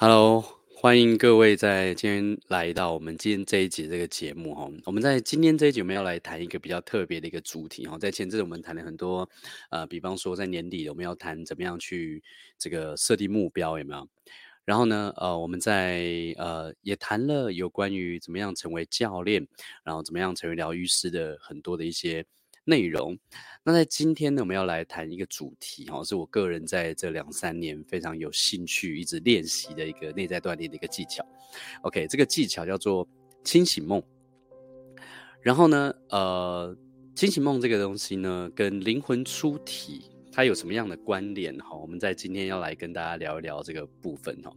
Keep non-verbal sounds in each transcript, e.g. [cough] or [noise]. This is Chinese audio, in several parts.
Hello，欢迎各位在今天来到我们今天这一集这个节目哈。我们在今天这一集我们要来谈一个比较特别的一个主题哈。在前阵子我们谈了很多，呃，比方说在年底我们要谈怎么样去这个设定目标有没有？然后呢，呃，我们在呃也谈了有关于怎么样成为教练，然后怎么样成为疗愈师的很多的一些。内容，那在今天呢，我们要来谈一个主题哈，是我个人在这两三年非常有兴趣，一直练习的一个内在锻炼的一个技巧。OK，这个技巧叫做清醒梦。然后呢，呃，清醒梦这个东西呢，跟灵魂出体它有什么样的关联哈？我们在今天要来跟大家聊一聊这个部分哈。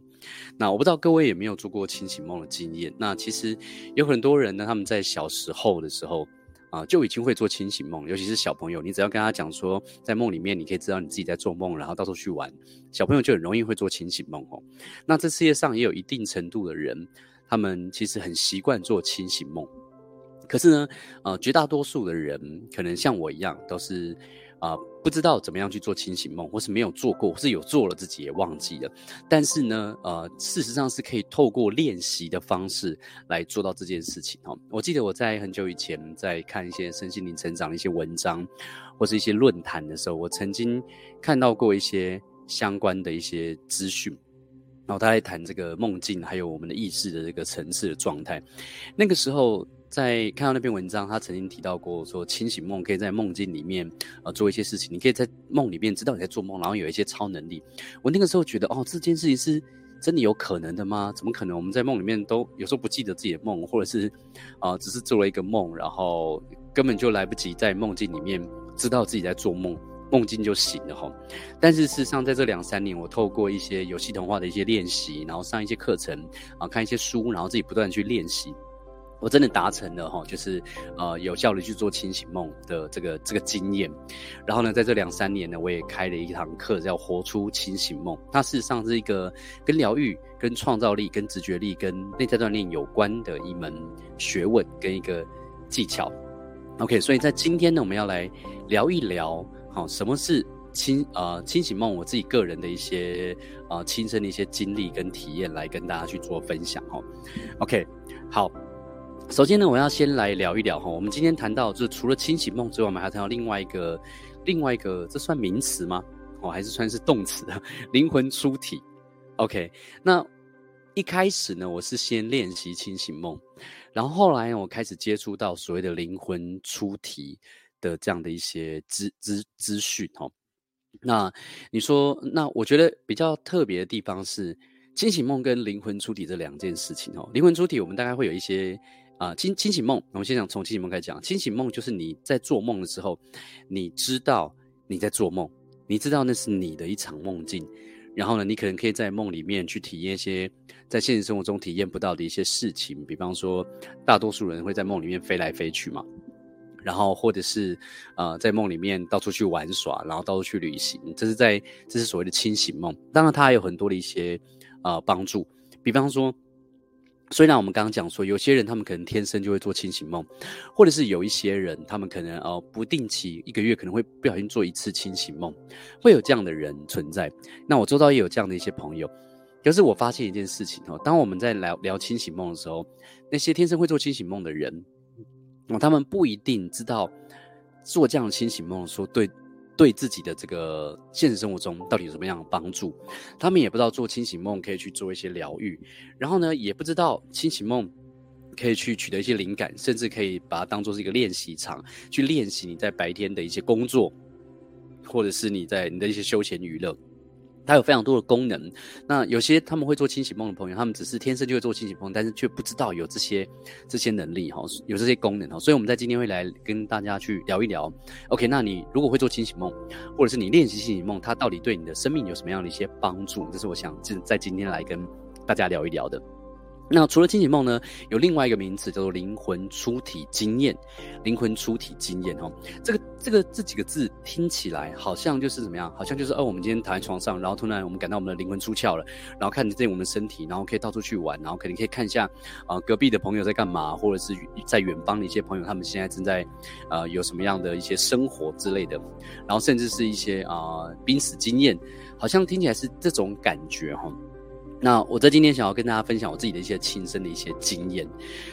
那我不知道各位有没有做过清醒梦的经验？那其实有很多人呢，他们在小时候的时候。啊，就已经会做清醒梦，尤其是小朋友，你只要跟他讲说，在梦里面你可以知道你自己在做梦，然后到处去玩，小朋友就很容易会做清醒梦哦。那这世界上也有一定程度的人，他们其实很习惯做清醒梦，可是呢，呃，绝大多数的人可能像我一样，都是。啊、不知道怎么样去做清醒梦，或是没有做过，或是有做了自己也忘记了。但是呢，呃，事实上是可以透过练习的方式来做到这件事情哦。我记得我在很久以前在看一些身心灵成长的一些文章，或是一些论坛的时候，我曾经看到过一些相关的一些资讯，然后他在谈这个梦境，还有我们的意识的这个层次的状态。那个时候。在看到那篇文章，他曾经提到过说，清醒梦可以在梦境里面呃做一些事情，你可以在梦里面知道你在做梦，然后有一些超能力。我那个时候觉得，哦，这件事情是真的有可能的吗？怎么可能？我们在梦里面都有时候不记得自己的梦，或者是啊、呃，只是做了一个梦，然后根本就来不及在梦境里面知道自己在做梦，梦境就醒了哈。但是事实上，在这两三年，我透过一些有系统化的一些练习，然后上一些课程啊，看一些书，然后自己不断去练习。我真的达成了哈，就是呃有效的去做清醒梦的这个这个经验。然后呢，在这两三年呢，我也开了一堂课，叫“活出清醒梦”。它事实上是一个跟疗愈、跟创造力、跟直觉力、跟内在锻炼有关的一门学问跟一个技巧。OK，所以在今天呢，我们要来聊一聊，好，什么是清呃清醒梦？我自己个人的一些呃亲身的一些经历跟体验，来跟大家去做分享哈。OK，好。首先呢，我要先来聊一聊哈。我们今天谈到，就是除了清醒梦之外，我们还谈到另外一个，另外一个，这算名词吗？哦，还是算是动词的 [laughs] 灵魂出体？OK，那一开始呢，我是先练习清醒梦，然后后来，我开始接触到所谓的灵魂出体的这样的一些资资资讯哈。那你说，那我觉得比较特别的地方是清醒梦跟灵魂出体这两件事情哦。灵魂出体，我们大概会有一些。啊，清清醒梦，我们先讲从清醒梦开始讲。清醒梦就是你在做梦的时候，你知道你在做梦，你知道那是你的一场梦境，然后呢，你可能可以在梦里面去体验一些在现实生活中体验不到的一些事情，比方说，大多数人会在梦里面飞来飞去嘛，然后或者是呃，在梦里面到处去玩耍，然后到处去旅行，这是在这是所谓的清醒梦。当然，它还有很多的一些呃帮助，比方说。虽然我们刚刚讲说，有些人他们可能天生就会做清醒梦，或者是有一些人他们可能呃不定期一个月可能会不小心做一次清醒梦，会有这样的人存在。那我周遭也有这样的一些朋友。可是我发现一件事情哦，当我们在聊聊清醒梦的时候，那些天生会做清醒梦的人，哦，他们不一定知道做这样的清醒梦说对。对自己的这个现实生活中到底有什么样的帮助？他们也不知道做清醒梦可以去做一些疗愈，然后呢，也不知道清醒梦可以去取得一些灵感，甚至可以把它当做是一个练习场，去练习你在白天的一些工作，或者是你在你的一些休闲娱乐。它有非常多的功能。那有些他们会做清醒梦的朋友，他们只是天生就会做清醒梦，但是却不知道有这些这些能力哈，有这些功能哈。所以我们在今天会来跟大家去聊一聊。OK，那你如果会做清醒梦，或者是你练习清醒梦，它到底对你的生命有什么样的一些帮助？这是我想在今天来跟大家聊一聊的。那除了清醒梦呢，有另外一个名词叫做灵魂出体经验。灵魂出体经验哦，这个这个这几个字听起来好像就是怎么样？好像就是哦，我们今天躺在床上，然后突然我们感到我们的灵魂出窍了，然后看见我们的身体，然后可以到处去玩，然后可能可以看一下啊、呃、隔壁的朋友在干嘛，或者是在远方的一些朋友他们现在正在呃有什么样的一些生活之类的，然后甚至是一些啊濒死经验，好像听起来是这种感觉哈。那我在今天想要跟大家分享我自己的一些亲身的一些经验。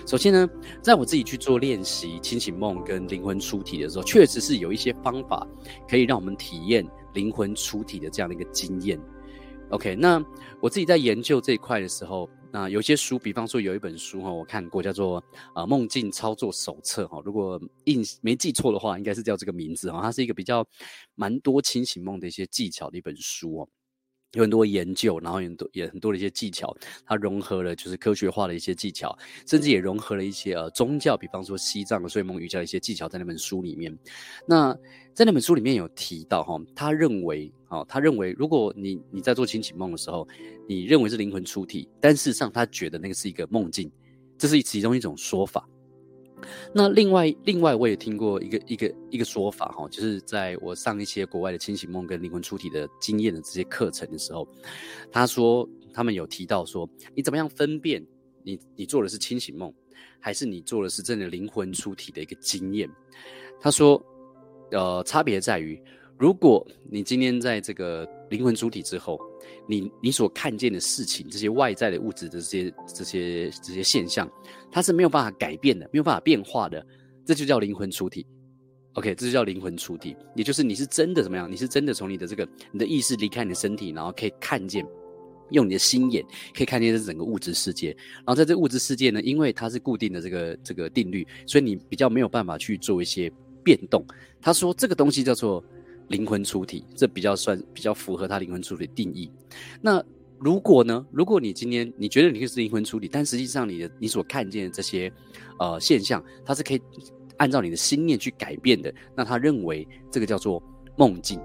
首先呢，在我自己去做练习清醒梦跟灵魂出体的时候，确实是有一些方法可以让我们体验灵魂出体的这样的一个经验。OK，那我自己在研究这一块的时候，那有些书，比方说有一本书哈，我看过叫做《啊梦境操作手册》哈，如果印没记错的话，应该是叫这个名字哈，它是一个比较蛮多清醒梦的一些技巧的一本书哦。有很多研究，然后很多也很多的一些技巧，它融合了就是科学化的一些技巧，甚至也融合了一些呃宗教，比方说西藏的睡梦瑜伽一些技巧在那本书里面。那在那本书里面有提到哈，他认为哦，他认为如果你你在做清醒梦的时候，你认为是灵魂出体，但事实上他觉得那个是一个梦境，这是其中一种说法。那另外，另外我也听过一个一个一个说法哈，就是在我上一些国外的清醒梦跟灵魂出体的经验的这些课程的时候，他说他们有提到说，你怎么样分辨你你做的是清醒梦，还是你做的是真的灵魂出体的一个经验？他说，呃，差别在于，如果你今天在这个灵魂出体之后。你你所看见的事情，这些外在的物质的这些这些这些现象，它是没有办法改变的，没有办法变化的，这就叫灵魂出体。OK，这就叫灵魂出体，也就是你是真的怎么样？你是真的从你的这个你的意识离开你的身体，然后可以看见，用你的心眼可以看见这整个物质世界。然后在这物质世界呢，因为它是固定的这个这个定律，所以你比较没有办法去做一些变动。他说这个东西叫做。灵魂出体，这比较算比较符合他灵魂出体的定义。那如果呢？如果你今天你觉得你是灵魂出体，但实际上你的你所看见的这些呃现象，它是可以按照你的心念去改变的。那他认为这个叫做梦境。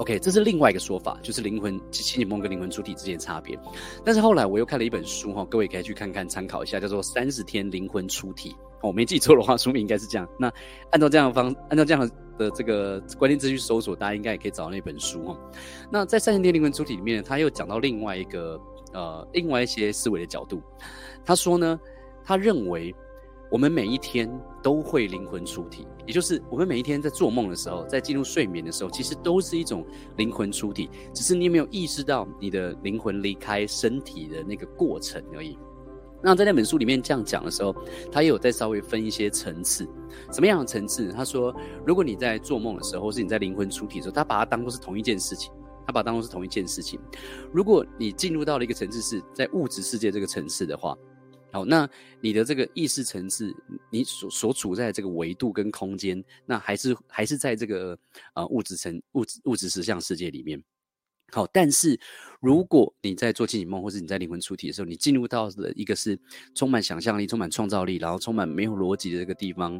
OK，这是另外一个说法，就是灵魂清醒梦跟灵魂出体之间的差别。但是后来我又看了一本书哈，各位可以去看看参考一下，叫做《三十天灵魂出体》。哦，我没记错的话，[laughs] 书名应该是这样。那按照这样的方，按照这样的。的这个关键字去搜索，大家应该也可以找到那本书哈。那在三十天灵魂出体里面，他又讲到另外一个呃，另外一些思维的角度。他说呢，他认为我们每一天都会灵魂出体，也就是我们每一天在做梦的时候，在进入睡眠的时候，其实都是一种灵魂出体，只是你有没有意识到你的灵魂离开身体的那个过程而已。那在那本书里面这样讲的时候，他也有再稍微分一些层次，什么样的层次？他说，如果你在做梦的时候，或是你在灵魂出体的时候，他把它当作是同一件事情，他把它当作是同一件事情。如果你进入到了一个层次，是在物质世界这个层次的话，好，那你的这个意识层次，你所所处在这个维度跟空间，那还是还是在这个呃物质层物质物质实相世界里面。好，但是如果你在做清醒梦，或是你在灵魂出体的时候，你进入到的一个是充满想象力、充满创造力，然后充满没有逻辑的这个地方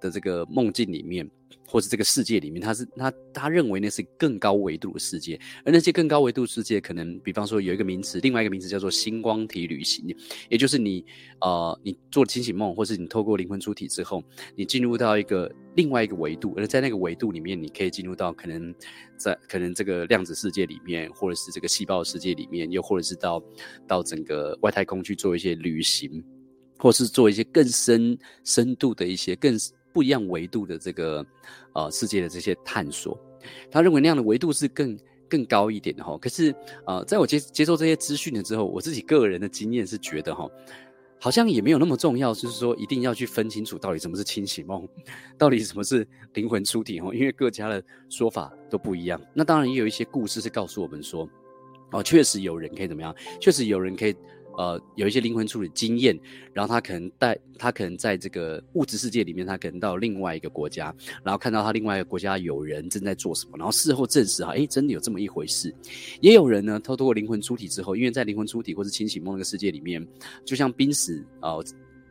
的这个梦境里面。或是这个世界里面，他是他他认为那是更高维度的世界，而那些更高维度世界，可能比方说有一个名词，另外一个名词叫做星光体旅行，也就是你呃，你做清醒梦，或是你透过灵魂出体之后，你进入到一个另外一个维度，而在那个维度里面，你可以进入到可能在可能这个量子世界里面，或者是这个细胞世界里面，又或者是到到整个外太空去做一些旅行，或是做一些更深深度的一些更。不一样维度的这个呃世界的这些探索，他认为那样的维度是更更高一点的哈。可是呃，在我接接受这些资讯了之后，我自己个人的经验是觉得哈，好像也没有那么重要，就是说一定要去分清楚到底什么是清醒梦，到底什么是灵魂出体哈，因为各家的说法都不一样。那当然也有一些故事是告诉我们说，哦，确实有人可以怎么样，确实有人可以。呃，有一些灵魂出体经验，然后他可能带他可能在这个物质世界里面，他可能到另外一个国家，然后看到他另外一个国家有人正在做什么，然后事后证实哈，诶，真的有这么一回事。也有人呢，他透过灵魂出体之后，因为在灵魂出体或是清醒梦那个世界里面，就像濒死啊、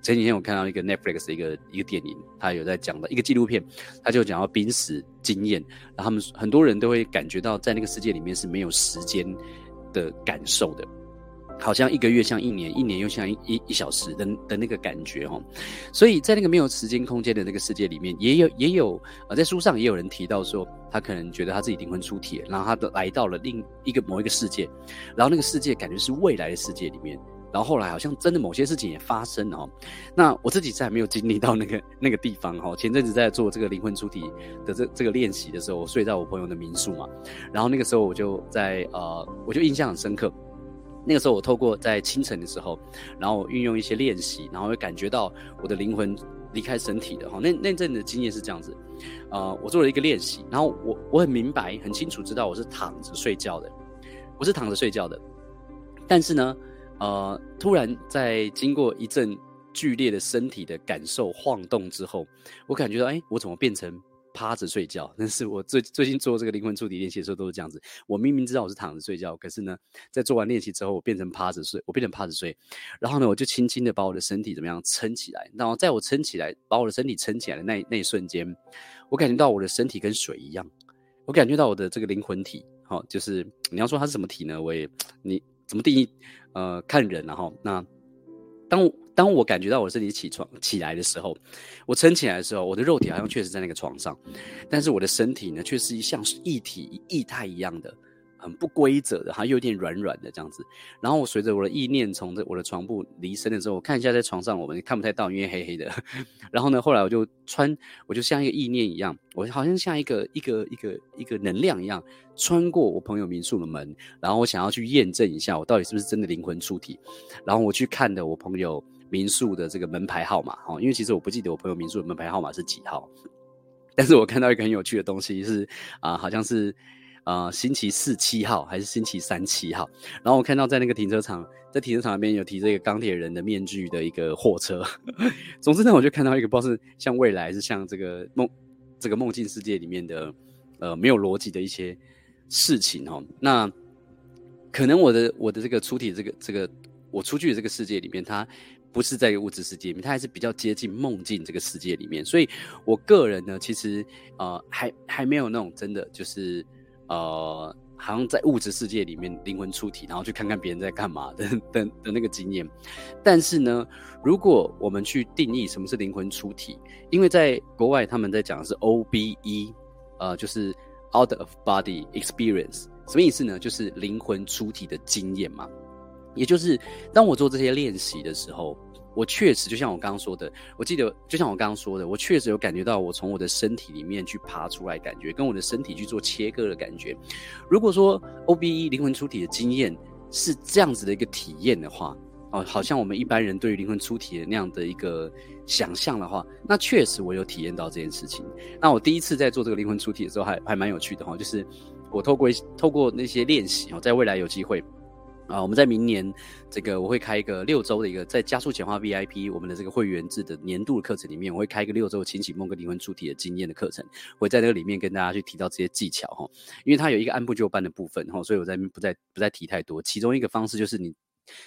前几天我看到一个 Netflix 的一个一个电影，他有在讲的一个纪录片，他就讲到濒死经验，然后他们很多人都会感觉到在那个世界里面是没有时间的感受的。好像一个月像一年，一年又像一一小时的的那个感觉哦，所以在那个没有时间空间的那个世界里面，也有也有啊，在书上也有人提到说，他可能觉得他自己灵魂出体，然后他的来到了另一个某一个世界，然后那个世界感觉是未来的世界里面，然后后来好像真的某些事情也发生了。那我自己在没有经历到那个那个地方哈，前阵子在做这个灵魂出体的这这个练习的时候，我睡在我朋友的民宿嘛，然后那个时候我就在呃，我就印象很深刻。那个时候我透过在清晨的时候，然后运用一些练习，然后会感觉到我的灵魂离开身体的哈。那那阵的经验是这样子，呃，我做了一个练习，然后我我很明白、很清楚知道我是躺着睡觉的，我是躺着睡觉的。但是呢，呃，突然在经过一阵剧烈的身体的感受晃动之后，我感觉到，哎，我怎么变成？趴着睡觉，但是我最最近做这个灵魂触底练习的时候都是这样子。我明明知道我是躺着睡觉，可是呢，在做完练习之后，我变成趴着睡，我变成趴着睡。然后呢，我就轻轻的把我的身体怎么样撑起来。然后在我撑起来，把我的身体撑起来的那那一瞬间，我感觉到我的身体跟水一样。我感觉到我的这个灵魂体，好，就是你要说它是什么体呢？我也你怎么定义？呃，看人，然后那当。当我感觉到我身体起床起来的时候，我撑起来的时候，我的肉体好像确实在那个床上，但是我的身体呢，却是一像液体液态一样的。很不规则的，还有点软软的这样子。然后我随着我的意念从这我的床铺离身的时候，我看一下在床上，我们看不太到，因为黑黑的。[laughs] 然后呢，后来我就穿，我就像一个意念一样，我好像像一个一个一个一个能量一样，穿过我朋友民宿的门。然后我想要去验证一下，我到底是不是真的灵魂出体。然后我去看的我朋友民宿的这个门牌号码，哈，因为其实我不记得我朋友民宿的门牌号码是几号。但是我看到一个很有趣的东西是啊、好像是。啊、星期四七号还是星期三七号？然后我看到在那个停车场，在停车场那边有提这个钢铁人的面具的一个货车。[laughs] 总之呢，我就看到一个不知道是像未来，是像这个梦，这个梦境世界里面的呃没有逻辑的一些事情哦。那可能我的我的这个出体这个这个我出去的这个世界里面，它不是在一个物质世界里面，它还是比较接近梦境这个世界里面。所以我个人呢，其实呃还还没有那种真的就是。呃，好像在物质世界里面灵魂出体，然后去看看别人在干嘛的 [laughs] 的的那个经验。但是呢，如果我们去定义什么是灵魂出体，因为在国外他们在讲的是 OBE，呃，就是 Out of Body Experience，什么意思呢？就是灵魂出体的经验嘛。也就是当我做这些练习的时候。我确实就像我刚刚说的，我记得就像我刚刚说的，我确实有感觉到我从我的身体里面去爬出来，感觉跟我的身体去做切割的感觉。如果说 OBE 灵魂出体的经验是这样子的一个体验的话，哦，好像我们一般人对于灵魂出体的那样的一个想象的话，那确实我有体验到这件事情。那我第一次在做这个灵魂出体的时候还，还蛮有趣的哈，就是我透过透过那些练习哦，在未来有机会。啊，我们在明年这个我会开一个六周的一个在加速简化 VIP 我们的这个会员制的年度课程里面，我会开一个六周清醒梦跟灵魂出体的经验的课程，会在那个里面跟大家去提到这些技巧哈，因为它有一个按部就班的部分哈，所以我在不再不再提太多。其中一个方式就是你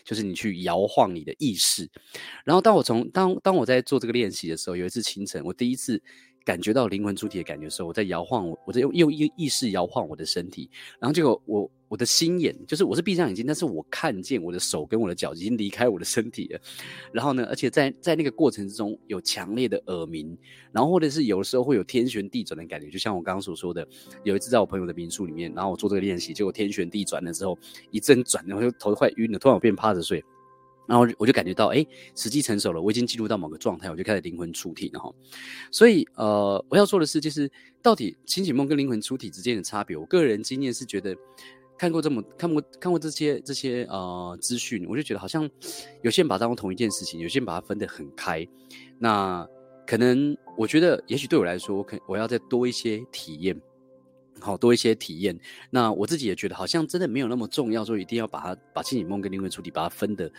就是你去摇晃你的意识，然后当我从当当我在做这个练习的时候，有一次清晨我第一次。感觉到灵魂出体的感觉的时候，我在摇晃我，我在用用意意识摇晃我的身体，然后结果我我的心眼就是我是闭上眼睛，但是我看见我的手跟我的脚已经离开我的身体了。然后呢，而且在在那个过程之中有强烈的耳鸣，然后或者是有的时候会有天旋地转的感觉，就像我刚刚所说的，有一次在我朋友的民宿里面，然后我做这个练习，结果天旋地转的时候一阵转，然后就头快晕了，突然我变趴着睡。然后我就感觉到，哎，时机成熟了，我已经进入到某个状态，我就开始灵魂出体了哈。所以，呃，我要说的是，就是到底清醒梦跟灵魂出体之间的差别，我个人经验是觉得，看过这么看过看过这些这些呃资讯，我就觉得好像有些人把它当做同一件事情，有些人把它分得很开。那可能我觉得，也许对我来说，我可我要再多一些体验，好多一些体验。那我自己也觉得，好像真的没有那么重要，说一定要把它把清醒梦跟灵魂出体把它分得。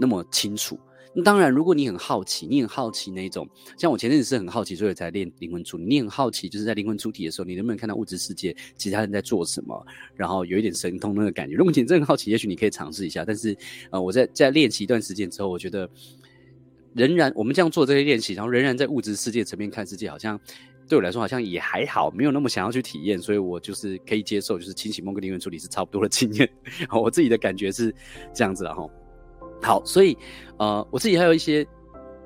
那么清楚，那当然，如果你很好奇，你很好奇那一种，像我前阵子是很好奇，所以才练灵魂出体。你很好奇，就是在灵魂出体的时候，你能不能看到物质世界其他人在做什么，然后有一点神通那个感觉。如果你真的很好奇，也许你可以尝试一下。但是，呃，我在在练习一段时间之后，我觉得仍然我们这样做这些练习，然后仍然在物质世界层面看世界，好像对我来说好像也还好，没有那么想要去体验。所以我就是可以接受，就是清醒梦跟灵魂出体是差不多的经验。[laughs] 我自己的感觉是这样子了哈。好，所以，呃，我自己还有一些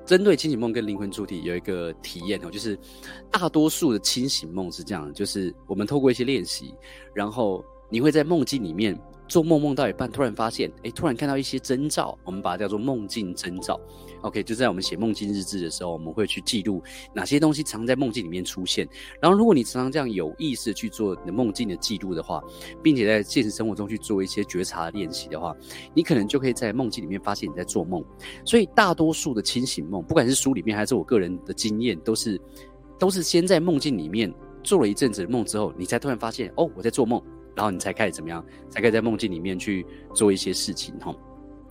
针对清醒梦跟灵魂出体有一个体验哦，就是大多数的清醒梦是这样，就是我们透过一些练习，然后你会在梦境里面做梦梦到一半，突然发现，哎，突然看到一些征兆，我们把它叫做梦境征兆。OK，就在我们写梦境日志的时候，我们会去记录哪些东西常在梦境里面出现。然后，如果你常常这样有意识去做你的梦境的记录的话，并且在现实生活中去做一些觉察练习的话，你可能就可以在梦境里面发现你在做梦。所以，大多数的清醒梦，不管是书里面还是我个人的经验，都是都是先在梦境里面做了一阵子的梦之后，你才突然发现哦，我在做梦，然后你才开始怎么样，才可以在梦境里面去做一些事情，哈。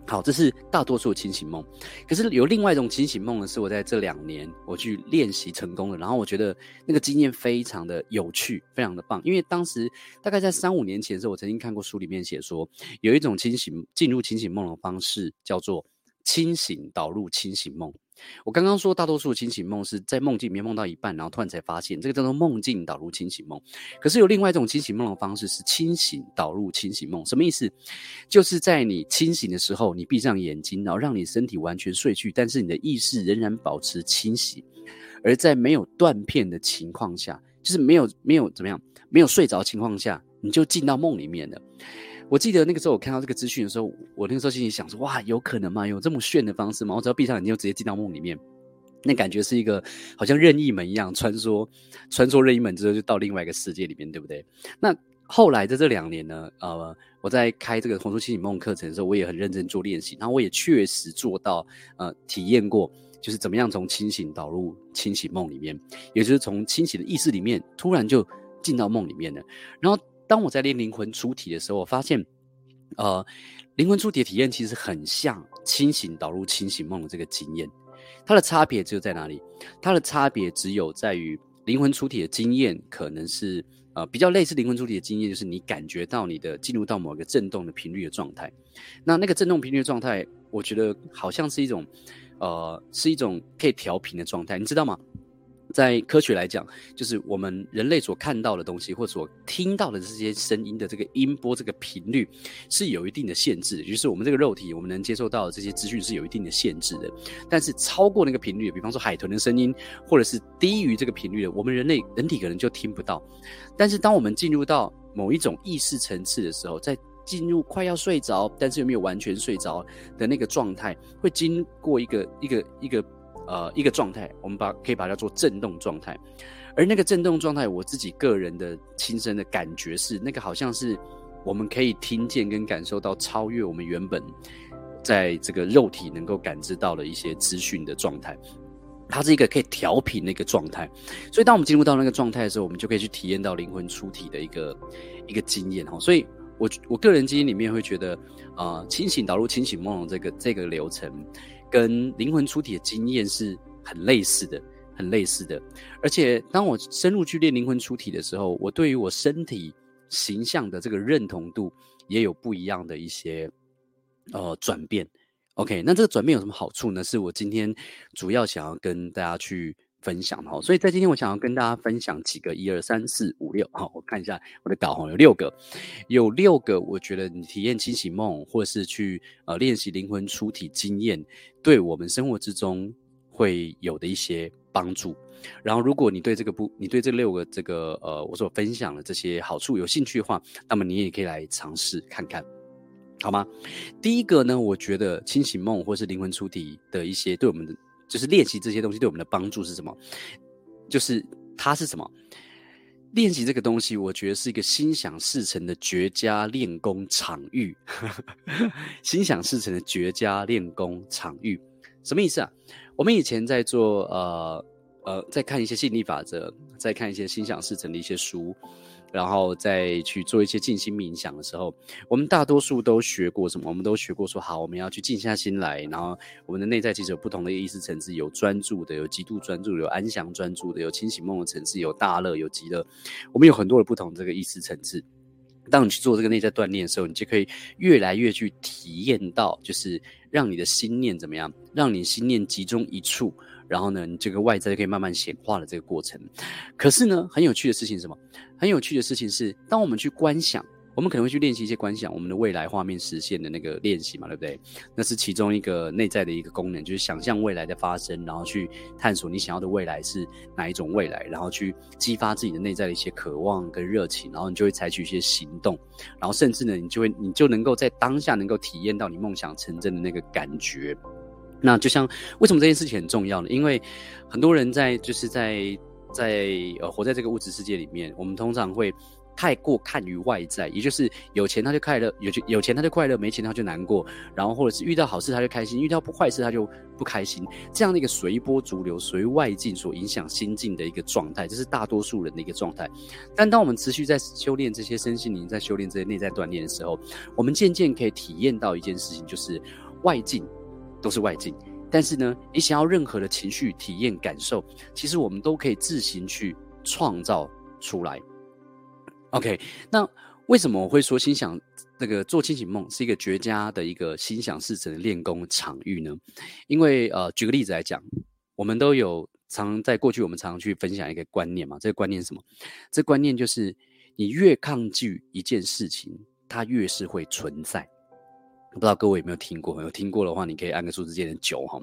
好，这是大多数清醒梦。可是有另外一种清醒梦呢，是我在这两年我去练习成功的。然后我觉得那个经验非常的有趣，非常的棒。因为当时大概在三五年前的时候，我曾经看过书里面写说，有一种清醒进入清醒梦的方式，叫做清醒导入清醒梦。我刚刚说，大多数清醒梦是在梦境里面梦到一半，然后突然才发现，这个叫做梦境导入清醒梦。可是有另外一种清醒梦的方式是清醒导入清醒梦，什么意思？就是在你清醒的时候，你闭上眼睛，然后让你身体完全睡去，但是你的意识仍然保持清醒，而在没有断片的情况下，就是没有没有怎么样，没有睡着情况下，你就进到梦里面了。我记得那个时候，我看到这个资讯的时候，我那个时候心里想说：哇，有可能吗？有这么炫的方式吗？我只要闭上眼睛，就直接进到梦里面，那感觉是一个好像任意门一样穿梭，穿梭任意门之后就到另外一个世界里面，对不对？那后来在这两年呢，呃，我在开这个红书清醒梦课程的时候，我也很认真做练习，然后我也确实做到，呃，体验过，就是怎么样从清醒导入清醒梦里面，也就是从清醒的意识里面突然就进到梦里面了，然后。当我在练灵魂出体的时候，我发现，呃，灵魂出体的体验其实很像清醒导入清醒梦的这个经验。它的差别只有在哪里？它的差别只有在于灵魂出体的经验可能是呃比较类似灵魂出体的经验，就是你感觉到你的进入到某个震动的频率的状态。那那个震动频率的状态，我觉得好像是一种呃是一种可以调频的状态，你知道吗？在科学来讲，就是我们人类所看到的东西，或所听到的这些声音的这个音波、这个频率，是有一定的限制的。就是我们这个肉体，我们能接受到的这些资讯是有一定的限制的。但是超过那个频率，比方说海豚的声音，或者是低于这个频率的，我们人类人体可能就听不到。但是当我们进入到某一种意识层次的时候，在进入快要睡着，但是又没有完全睡着的那个状态，会经过一个一个一个。呃，一个状态，我们把可以把它叫做震动状态，而那个震动状态，我自己个人的亲身的感觉是，那个好像是我们可以听见跟感受到超越我们原本在这个肉体能够感知到的一些资讯的状态，它是一个可以调频的一个状态，所以当我们进入到那个状态的时候，我们就可以去体验到灵魂出体的一个一个经验哈，所以我我个人经验里面会觉得，呃，清醒导入清醒梦这个这个流程。跟灵魂出体的经验是很类似的，很类似的。而且，当我深入去练灵魂出体的时候，我对于我身体形象的这个认同度也有不一样的一些呃转变。OK，那这个转变有什么好处呢？是我今天主要想要跟大家去分享哈，所以在今天我想要跟大家分享几个一二三四五六哈，我看一下我的稿哈，有六个，有六个，我觉得你体验清醒梦或是去呃练习灵魂出体经验，对我们生活之中会有的一些帮助。然后如果你对这个不，你对这六个这个呃我所分享的这些好处有兴趣的话，那么你也可以来尝试看看，好吗？第一个呢，我觉得清醒梦或是灵魂出体的一些对我们的。就是练习这些东西对我们的帮助是什么？就是它是什么？练习这个东西，我觉得是一个心想事成的绝佳练功场域。[laughs] 心想事成的绝佳练功场域，什么意思啊？我们以前在做呃呃，在看一些吸引力法则，在看一些心想事成的一些书。然后再去做一些静心冥想的时候，我们大多数都学过什么？我们都学过说好，我们要去静下心来。然后我们的内在其实有不同的意识层次，有专注的，有极度专注的，有安详专注的，有清醒梦的层次，有大乐，有极乐。我们有很多的不同的这个意识层次。当你去做这个内在锻炼的时候，你就可以越来越去体验到，就是让你的心念怎么样，让你心念集中一处。然后呢，你这个外在就可以慢慢显化的这个过程。可是呢，很有趣的事情是什么？很有趣的事情是，当我们去观想，我们可能会去练习一些观想，我们的未来画面实现的那个练习嘛，对不对？那是其中一个内在的一个功能，就是想象未来的发生，然后去探索你想要的未来是哪一种未来，然后去激发自己的内在的一些渴望跟热情，然后你就会采取一些行动，然后甚至呢，你就会你就能够在当下能够体验到你梦想成真的那个感觉。那就像为什么这件事情很重要呢？因为很多人在就是在在呃活在这个物质世界里面，我们通常会。太过看于外在，也就是有钱他就快乐，有钱有钱他就快乐，没钱他就难过，然后或者是遇到好事他就开心，遇到不坏事他就不开心，这样的一个随波逐流、随外境所影响心境的一个状态，这是大多数人的一个状态。但当我们持续在修炼这些身心灵，在修炼这些内在锻炼的时候，我们渐渐可以体验到一件事情，就是外境都是外境，但是呢，你想要任何的情绪体验感受，其实我们都可以自行去创造出来。OK，那为什么我会说心想那个做清醒梦是一个绝佳的一个心想事成的练功场域呢？因为呃，举个例子来讲，我们都有常在过去，我们常常去分享一个观念嘛。这个观念是什么？这观念就是你越抗拒一件事情，它越是会存在。不知道各位有没有听过？有听过的话，你可以按个数字键的九哈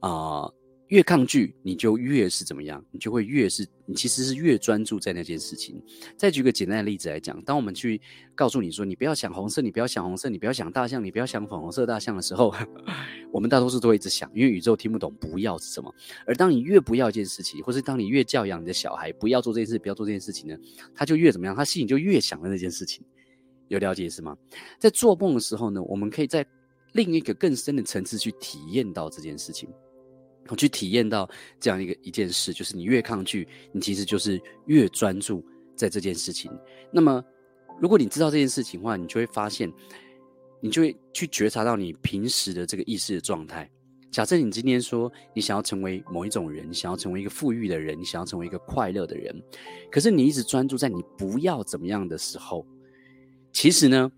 啊。越抗拒，你就越是怎么样？你就会越是，你其实是越专注在那件事情。再举个简单的例子来讲，当我们去告诉你说，你不要想红色，你不要想红色，你不要想大象，你不要想粉红色大象的时候，[laughs] 我们大多数都会一直想，因为宇宙听不懂不要是什么。而当你越不要一件事情，或是当你越教养你的小孩不要做这件事，不要做这件事情呢，他就越怎么样？他心里就越想的那件事情。有了解是吗？在做梦的时候呢，我们可以在另一个更深的层次去体验到这件事情。我去体验到这样一个一件事，就是你越抗拒，你其实就是越专注在这件事情。那么，如果你知道这件事情的话，你就会发现，你就会去觉察到你平时的这个意识的状态。假设你今天说你想要成为某一种人，想要成为一个富裕的人，想要成为一个快乐的人，可是你一直专注在你不要怎么样的时候，其实呢？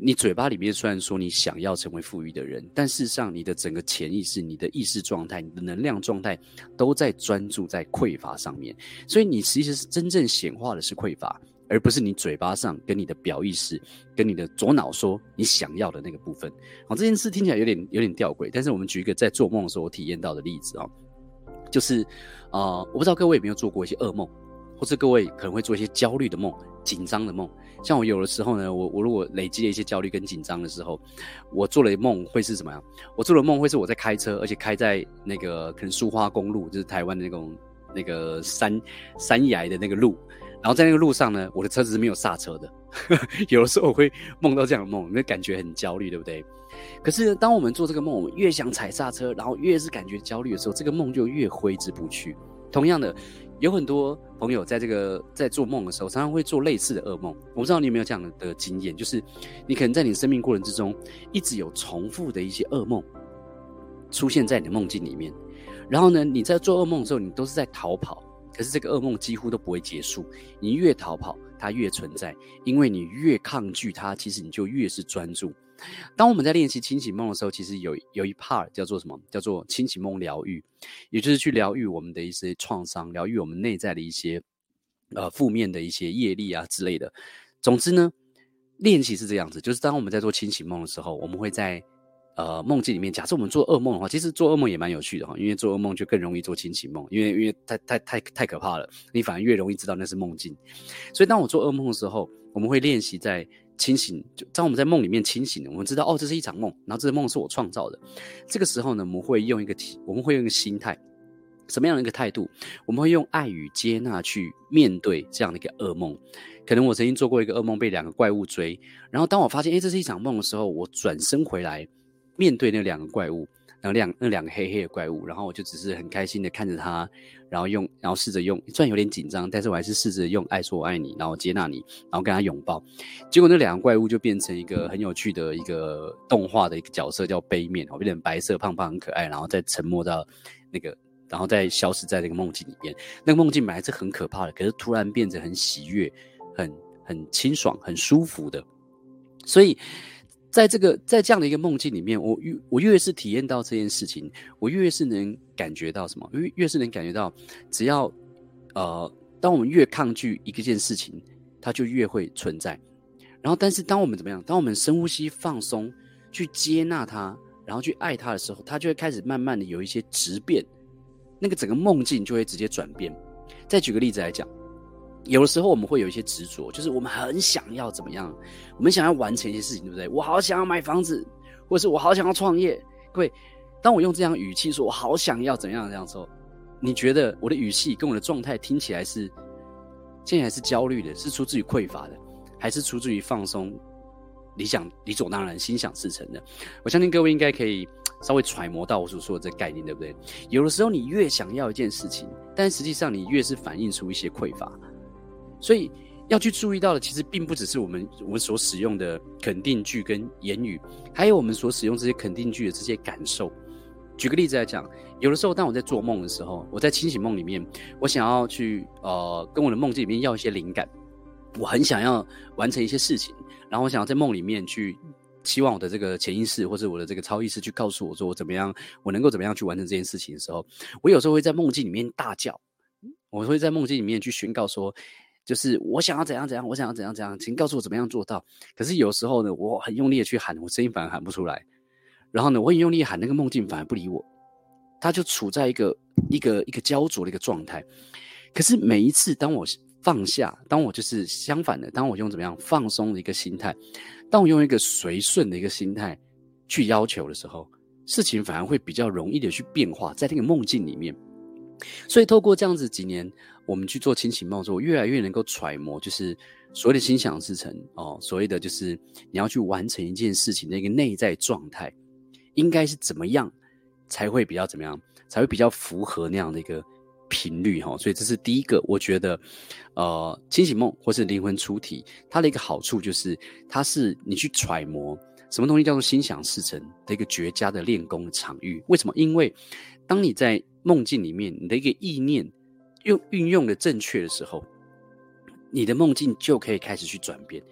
你嘴巴里面虽然说你想要成为富裕的人，但事实上你的整个潜意识、你的意识状态、你的能量状态都在专注在匮乏上面。所以你其实是真正显化的是匮乏，而不是你嘴巴上跟你的表意识、跟你的左脑说你想要的那个部分。好，这件事听起来有点有点吊诡，但是我们举一个在做梦的时候我体验到的例子啊，就是啊、我不知道各位有没有做过一些噩梦，或者各位可能会做一些焦虑的梦、紧张的梦。像我有的时候呢，我我如果累积了一些焦虑跟紧张的时候，我做了梦会是什么样？我做的梦会是我在开车，而且开在那个可能苏花公路，就是台湾的那种那个山山崖的那个路，然后在那个路上呢，我的车子是没有刹车的。[laughs] 有的时候我会梦到这样的梦，那感觉很焦虑，对不对？可是，当我们做这个梦，我们越想踩刹车，然后越是感觉焦虑的时候，这个梦就越挥之不去。同样的。有很多朋友在这个在做梦的时候，常常会做类似的噩梦。我不知道你有没有这样的经验，就是你可能在你生命过程之中，一直有重复的一些噩梦出现在你的梦境里面。然后呢，你在做噩梦的时候，你都是在逃跑，可是这个噩梦几乎都不会结束。你越逃跑，它越存在，因为你越抗拒它，其实你就越是专注。当我们在练习清醒梦的时候，其实有有一 part 叫做什么？叫做清醒梦疗愈，也就是去疗愈我们的一些创伤，疗愈我们内在的一些呃负面的一些业力啊之类的。总之呢，练习是这样子，就是当我们在做清醒梦的时候，我们会在呃梦境里面，假设我们做噩梦的话，其实做噩梦也蛮有趣的哈，因为做噩梦就更容易做清醒梦，因为因为太太太太可怕了，你反而越容易知道那是梦境。所以当我做噩梦的时候，我们会练习在。清醒，就当我们在梦里面清醒，我们知道哦，这是一场梦，然后这个梦是我创造的。这个时候呢，我们会用一个体，我们会用一个心态，什么样的一个态度？我们会用爱与接纳去面对这样的一个噩梦。可能我曾经做过一个噩梦，被两个怪物追，然后当我发现，哎，这是一场梦的时候，我转身回来面对那两个怪物。然后两那两个黑黑的怪物，然后我就只是很开心的看着他，然后用，然后试着用，虽然有点紧张，但是我还是试着用爱说我爱你，然后接纳你，然后跟他拥抱。结果那两个怪物就变成一个很有趣的一个动画的一个角色，叫杯面，哦，变成白色胖胖很可爱，然后再沉没到那个，然后再消失在那个梦境里面。那个梦境本来是很可怕的，可是突然变成很喜悦、很很清爽、很舒服的，所以。在这个在这样的一个梦境里面，我越我越是体验到这件事情，我越是能感觉到什么？越越是能感觉到，只要呃，当我们越抗拒一个件事情，它就越会存在。然后，但是当我们怎么样？当我们深呼吸、放松，去接纳它，然后去爱它的时候，它就会开始慢慢的有一些质变，那个整个梦境就会直接转变。再举个例子来讲，有的时候我们会有一些执着，就是我们很想要怎么样，我们想要完成一些事情，对不对？我好想要买房子，或者是我好想要创业。各位，当我用这样语气说“我好想要怎样”这样的时候，你觉得我的语气跟我的状态听起来是现在还是焦虑的，是出自于匮乏的，还是出自于放松、理想、理所当然、心想事成的？我相信各位应该可以稍微揣摩到我所说的这概念，对不对？有的时候你越想要一件事情，但实际上你越是反映出一些匮乏，所以要去注意到的，其实并不只是我们我们所使用的肯定句跟言语，还有我们所使用这些肯定句的这些感受。举个例子来讲，有的时候当我在做梦的时候，我在清醒梦里面，我想要去呃跟我的梦境里面要一些灵感，我很想要完成一些事情，然后我想要在梦里面去期望我的这个潜意识或者我的这个超意识去告诉我说我怎么样，我能够怎么样去完成这件事情的时候，我有时候会在梦境里面大叫，我会在梦境里面去宣告说，就是我想要怎样怎样，我想要怎样怎样，请告诉我怎么样做到。可是有时候呢，我很用力的去喊，我声音反而喊不出来。然后呢，我很用力喊，那个梦境反而不理我，他就处在一个一个一个焦灼的一个状态。可是每一次当我放下，当我就是相反的，当我用怎么样放松的一个心态，当我用一个随顺的一个心态去要求的时候，事情反而会比较容易的去变化，在那个梦境里面。所以透过这样子几年，我们去做清醒梦之后，越来越能够揣摩，就是所谓的心想事成哦，所谓的就是你要去完成一件事情的一个内在状态。应该是怎么样才会比较怎么样才会比较符合那样的一个频率哈？所以这是第一个，我觉得，呃，清醒梦或是灵魂出体，它的一个好处就是，它是你去揣摩什么东西叫做心想事成的一个绝佳的练功场域。为什么？因为当你在梦境里面，你的一个意念用运用的正确的时候，你的梦境就可以开始去转变。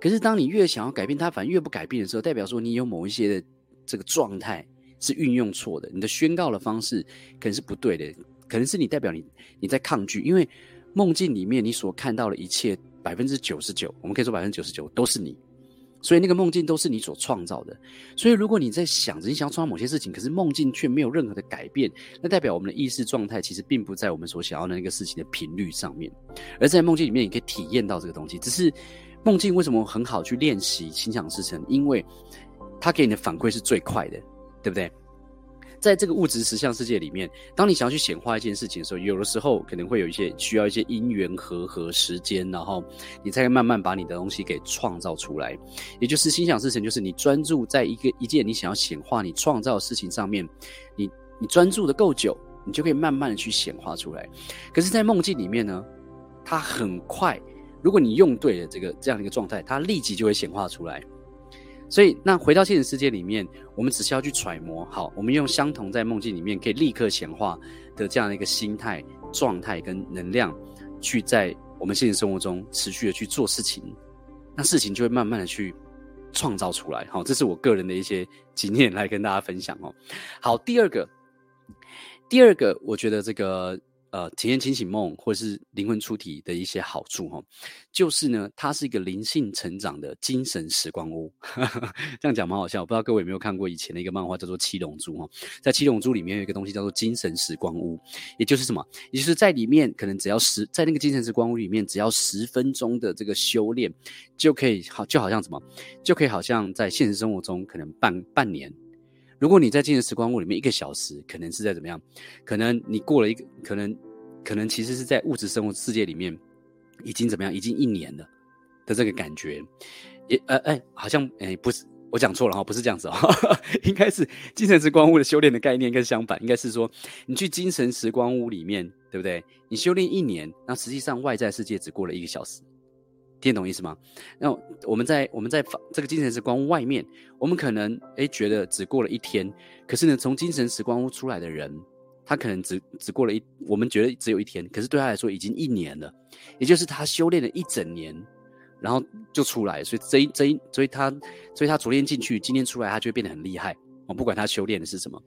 可是当你越想要改变它，反而越不改变的时候，代表说你有某一些的。这个状态是运用错的，你的宣告的方式可能是不对的，可能是你代表你你在抗拒，因为梦境里面你所看到的一切百分之九十九，我们可以说百分之九十九都是你，所以那个梦境都是你所创造的。所以如果你在想着你想要创造某些事情，可是梦境却没有任何的改变，那代表我们的意识状态其实并不在我们所想要的那个事情的频率上面。而在梦境里面，你可以体验到这个东西。只是梦境为什么很好去练习心想事成？因为它给你的反馈是最快的，对不对？在这个物质实相世界里面，当你想要去显化一件事情的时候，有的时候可能会有一些需要一些因缘和合时间，然后你才会慢慢把你的东西给创造出来。也就是心想事成，就是你专注在一个一件你想要显化、你创造的事情上面，你你专注的够久，你就可以慢慢的去显化出来。可是，在梦境里面呢，它很快，如果你用对了这个这样的一个状态，它立即就会显化出来。所以，那回到现实世界里面，我们只需要去揣摩。好，我们用相同在梦境里面可以立刻显化的这样的一个心态、状态跟能量，去在我们现实生活中持续的去做事情，那事情就会慢慢的去创造出来。好，这是我个人的一些经验来跟大家分享哦。好，第二个，第二个，我觉得这个。呃，体验清醒梦或是灵魂出体的一些好处哈，就是呢，它是一个灵性成长的精神时光屋。[laughs] 这样讲蛮好笑，我不知道各位有没有看过以前的一个漫画叫做《七龙珠》哈，在《七龙珠》里面有一个东西叫做精神时光屋，也就是什么？也就是在里面可能只要十，在那个精神时光屋里面，只要十分钟的这个修炼，就可以好，就好像什么，就可以好像在现实生活中可能半半年。如果你在精神时光屋里面一个小时，可能是在怎么样？可能你过了一个，可能可能其实是在物质生活世界里面已经怎么样？已经一年了的这个感觉，也呃哎，好像哎不是，我讲错了哈，不是这样子哦，[laughs] 应该是精神时光屋的修炼的概念，跟相反，应该是说你去精神时光屋里面，对不对？你修炼一年，那实际上外在世界只过了一个小时。听懂意思吗？那我们在我们在这个精神时光屋外面，我们可能诶觉得只过了一天，可是呢，从精神时光屋出来的人，他可能只只过了一，我们觉得只有一天，可是对他来说已经一年了，也就是他修炼了一整年，然后就出来，所以这一这一，所以他所以他昨天进去，今天出来，他就会变得很厉害。我不管他修炼的是什么，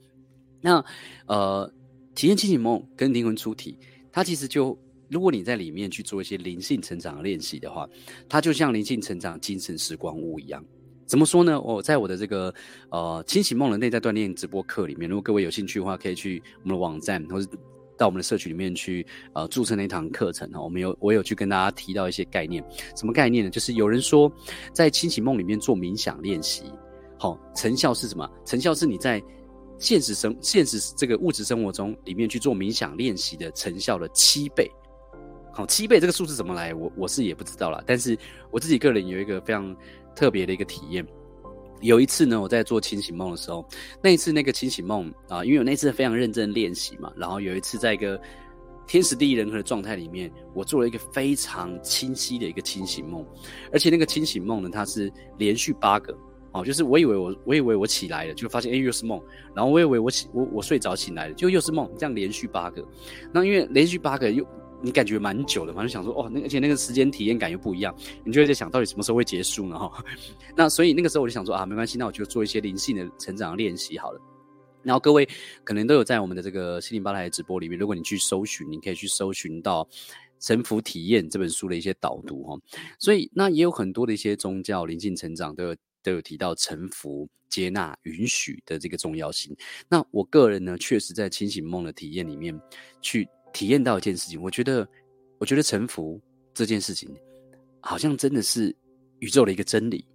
那呃，体验清醒梦跟灵魂出体，它其实就如果你在里面去做一些灵性成长的练习的话，它就像灵性成长精神时光屋一样。怎么说呢？我在我的这个呃清醒梦的内在锻炼直播课里面，如果各位有兴趣的话，可以去我们的网站或者到我们的社群里面去呃注册那堂课程哈。我们有我有去跟大家提到一些概念，什么概念呢？就是有人说在清醒梦里面做冥想练习，好、哦、成效是什么？成效是你在现实生现实这个物质生活中里面去做冥想练习的成效的七倍。好，七倍这个数字怎么来？我我是也不知道啦。但是我自己个人有一个非常特别的一个体验。有一次呢，我在做清醒梦的时候，那一次那个清醒梦啊，因为我那次非常认真练习嘛，然后有一次在一个天时地利人和的状态里面，我做了一个非常清晰的一个清醒梦，而且那个清醒梦呢，它是连续八个哦，就是我以为我我以为我起来了，就发现哎又是梦，然后我以为我起我我睡着醒来了，就又是梦，这样连续八个，那因为连续八个又。你感觉蛮久的嘛，就想说哦，那而且那个时间体验感又不一样，你就会在想到底什么时候会结束呢？哈，[laughs] 那所以那个时候我就想说啊，没关系，那我就做一些灵性的成长练习好了。然后各位可能都有在我们的这个心灵吧台直播里面，如果你去搜寻，你可以去搜寻到《臣服体验》这本书的一些导读哈。所以那也有很多的一些宗教灵性成长都有都有提到臣服、接纳、允许的这个重要性。那我个人呢，确实在清醒梦的体验里面去。体验到一件事情，我觉得，我觉得臣服这件事情，好像真的是宇宙的一个真理。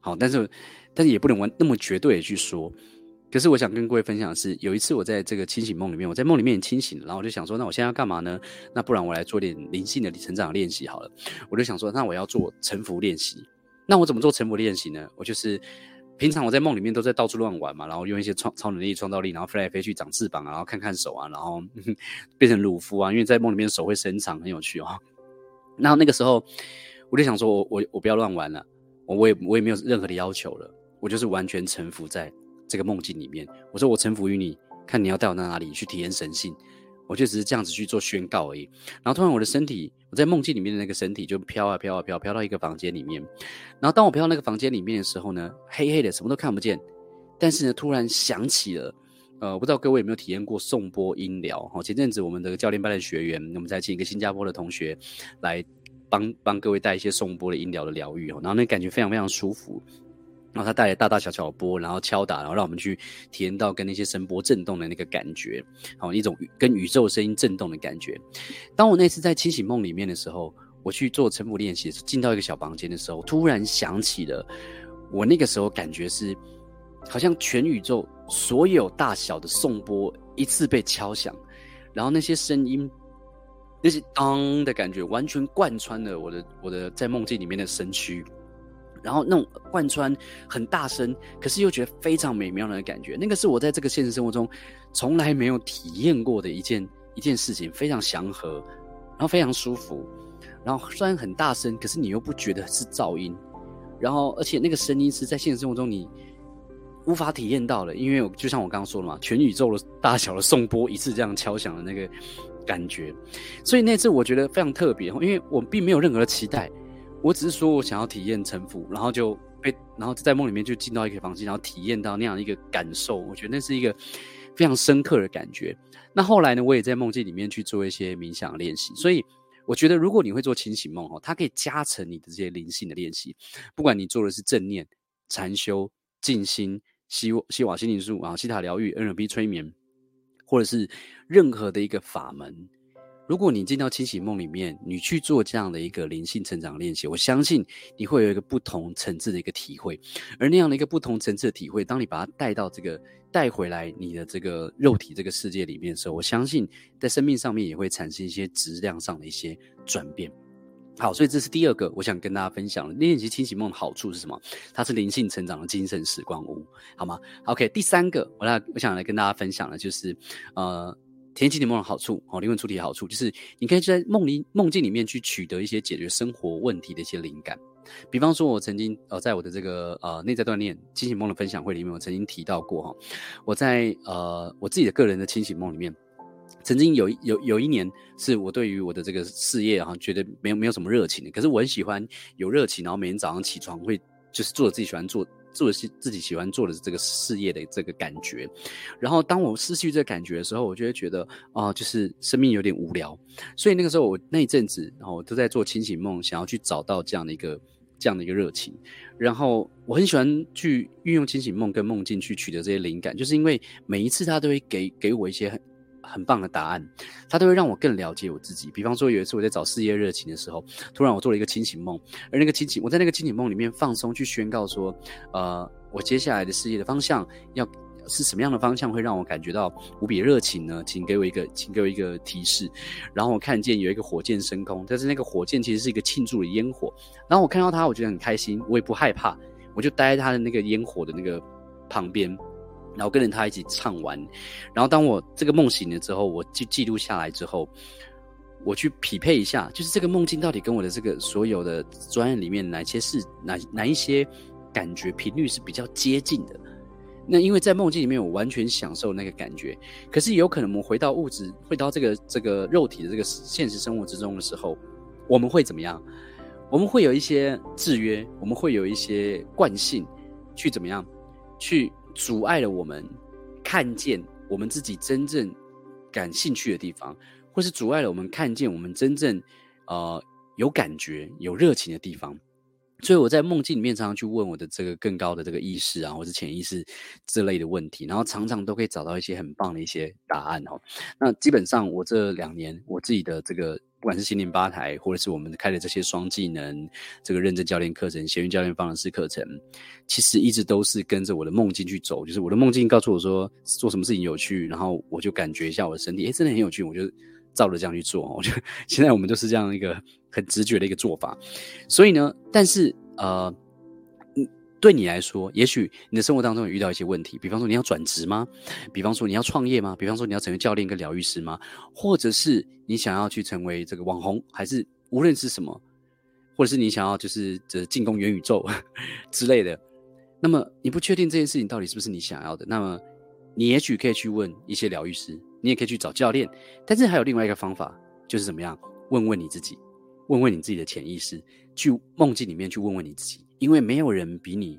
好，但是，但是也不能完那么绝对的去说。可是，我想跟各位分享的是，有一次我在这个清醒梦里面，我在梦里面清醒，然后我就想说，那我现在要干嘛呢？那不然我来做点灵性的成长练习好了。我就想说，那我要做臣服练习。那我怎么做臣服练习呢？我就是。平常我在梦里面都在到处乱玩嘛，然后用一些超超能力、创造力，然后飞来飞去、长翅膀啊，然后看看手啊，然后 [laughs] 变成鲁夫啊，因为在梦里面手会伸长，很有趣哦。[laughs] 然后那个时候我就想说我，我我我不要乱玩了，我我也我也没有任何的要求了，我就是完全臣服在这个梦境里面。我说我臣服于你，看你要带我到哪里去体验神性。我就只是这样子去做宣告而已，然后突然我的身体，我在梦境里面的那个身体就飘啊飘啊飘，飘到一个房间里面。然后当我飘到那个房间里面的时候呢，黑黑的，什么都看不见。但是呢，突然想起了，呃，不知道各位有没有体验过颂钵音疗？哈，前阵子我们的教练班的学员，我们在请一个新加坡的同学来帮帮各位带一些颂钵的音疗的疗愈哦，然后那感觉非常非常舒服。然后他带来大大小小的波，然后敲打，然后让我们去体验到跟那些声波震动的那个感觉，好，一种跟宇宙声音震动的感觉。当我那次在清醒梦里面的时候，我去做臣服练习，进到一个小房间的时候，突然想起了我那个时候感觉是，好像全宇宙所有大小的颂钵一次被敲响，然后那些声音，那些当的感觉，完全贯穿了我的我的在梦境里面的身躯。然后那种贯穿很大声，可是又觉得非常美妙的感觉，那个是我在这个现实生活中从来没有体验过的一件一件事情，非常祥和，然后非常舒服，然后虽然很大声，可是你又不觉得是噪音，然后而且那个声音是在现实生活中你无法体验到的，因为我就像我刚刚说的嘛，全宇宙的大小的颂钵一次这样敲响的那个感觉，所以那次我觉得非常特别，因为我并没有任何的期待。我只是说，我想要体验臣服，然后就被，然后在梦里面就进到一个房间，然后体验到那样一个感受。我觉得那是一个非常深刻的感觉。那后来呢，我也在梦境里面去做一些冥想练习。所以我觉得，如果你会做清醒梦，哈，它可以加成你的这些灵性的练习。不管你做的是正念、禅修、静心、西西瓦心灵术啊、西塔疗愈、NLP 催眠，或者是任何的一个法门。如果你进到清醒梦里面，你去做这样的一个灵性成长练习，我相信你会有一个不同层次的一个体会。而那样的一个不同层次的体会，当你把它带到这个带回来你的这个肉体这个世界里面的时候，我相信在生命上面也会产生一些质量上的一些转变。好，所以这是第二个我想跟大家分享的练习清醒梦的好处是什么？它是灵性成长的精神时光屋，好吗？OK，第三个我来我想来跟大家分享的就是呃。体验清醒梦的好处，哦，灵魂出体的好处就是，你可以在梦里梦境里面去取得一些解决生活问题的一些灵感。比方说，我曾经呃，在我的这个呃内在锻炼清醒梦的分享会里面，我曾经提到过哈，我在呃我自己的个人的清醒梦里面，曾经有有有一年，是我对于我的这个事业哈，觉得没有没有什么热情的，可是我很喜欢有热情，然后每天早上起床会就是做自己喜欢做做自自己喜欢做的这个事业的这个感觉。然后当我失去这个感觉的时候，我就会觉得啊、就是生命有点无聊。所以那个时候我那一阵子，然后我都在做清醒梦，想要去找到这样的一个这样的一个热情。然后我很喜欢去运用清醒梦跟梦境去取得这些灵感，就是因为每一次他都会给给我一些很。很棒的答案，它都会让我更了解我自己。比方说，有一次我在找事业热情的时候，突然我做了一个清醒梦，而那个清醒，我在那个清醒梦里面放松，去宣告说，呃，我接下来的事业的方向要是什么样的方向，会让我感觉到无比热情呢？请给我一个，请给我一个提示。然后我看见有一个火箭升空，但是那个火箭其实是一个庆祝的烟火。然后我看到它，我觉得很开心，我也不害怕，我就待在它的那个烟火的那个旁边。然后跟着他一起唱完，然后当我这个梦醒了之后，我记记录下来之后，我去匹配一下，就是这个梦境到底跟我的这个所有的专案里面哪些是哪哪一些感觉频率是比较接近的。那因为在梦境里面，我完全享受那个感觉，可是有可能我们回到物质，回到这个这个肉体的这个现实生活之中的时候，我们会怎么样？我们会有一些制约，我们会有一些惯性，去怎么样？去。阻碍了我们看见我们自己真正感兴趣的地方，或是阻碍了我们看见我们真正呃有感觉、有热情的地方。所以我在梦境里面常常去问我的这个更高的这个意识啊，或是潜意识之类的问题，然后常常都可以找到一些很棒的一些答案哦。那基本上我这两年我自己的这个。不管是心灵吧台，或者是我们开的这些双技能，这个认证教练课程、闲云教练方程式课程，其实一直都是跟着我的梦境去走。就是我的梦境告诉我说做什么事情有趣，然后我就感觉一下我的身体，诶，真的很有趣，我就照着这样去做。我觉得 [laughs] 现在我们就是这样一个很直觉的一个做法。所以呢，但是呃。对你来说，也许你的生活当中有遇到一些问题，比方说你要转职吗？比方说你要创业吗？比方说你要成为教练跟疗愈师吗？或者是你想要去成为这个网红，还是无论是什么，或者是你想要就是这进攻元宇宙 [laughs] 之类的？那么你不确定这件事情到底是不是你想要的？那么你也许可以去问一些疗愈师，你也可以去找教练，但是还有另外一个方法，就是怎么样？问问你自己，问问你自己的潜意识，去梦境里面去问问你自己。因为没有人比你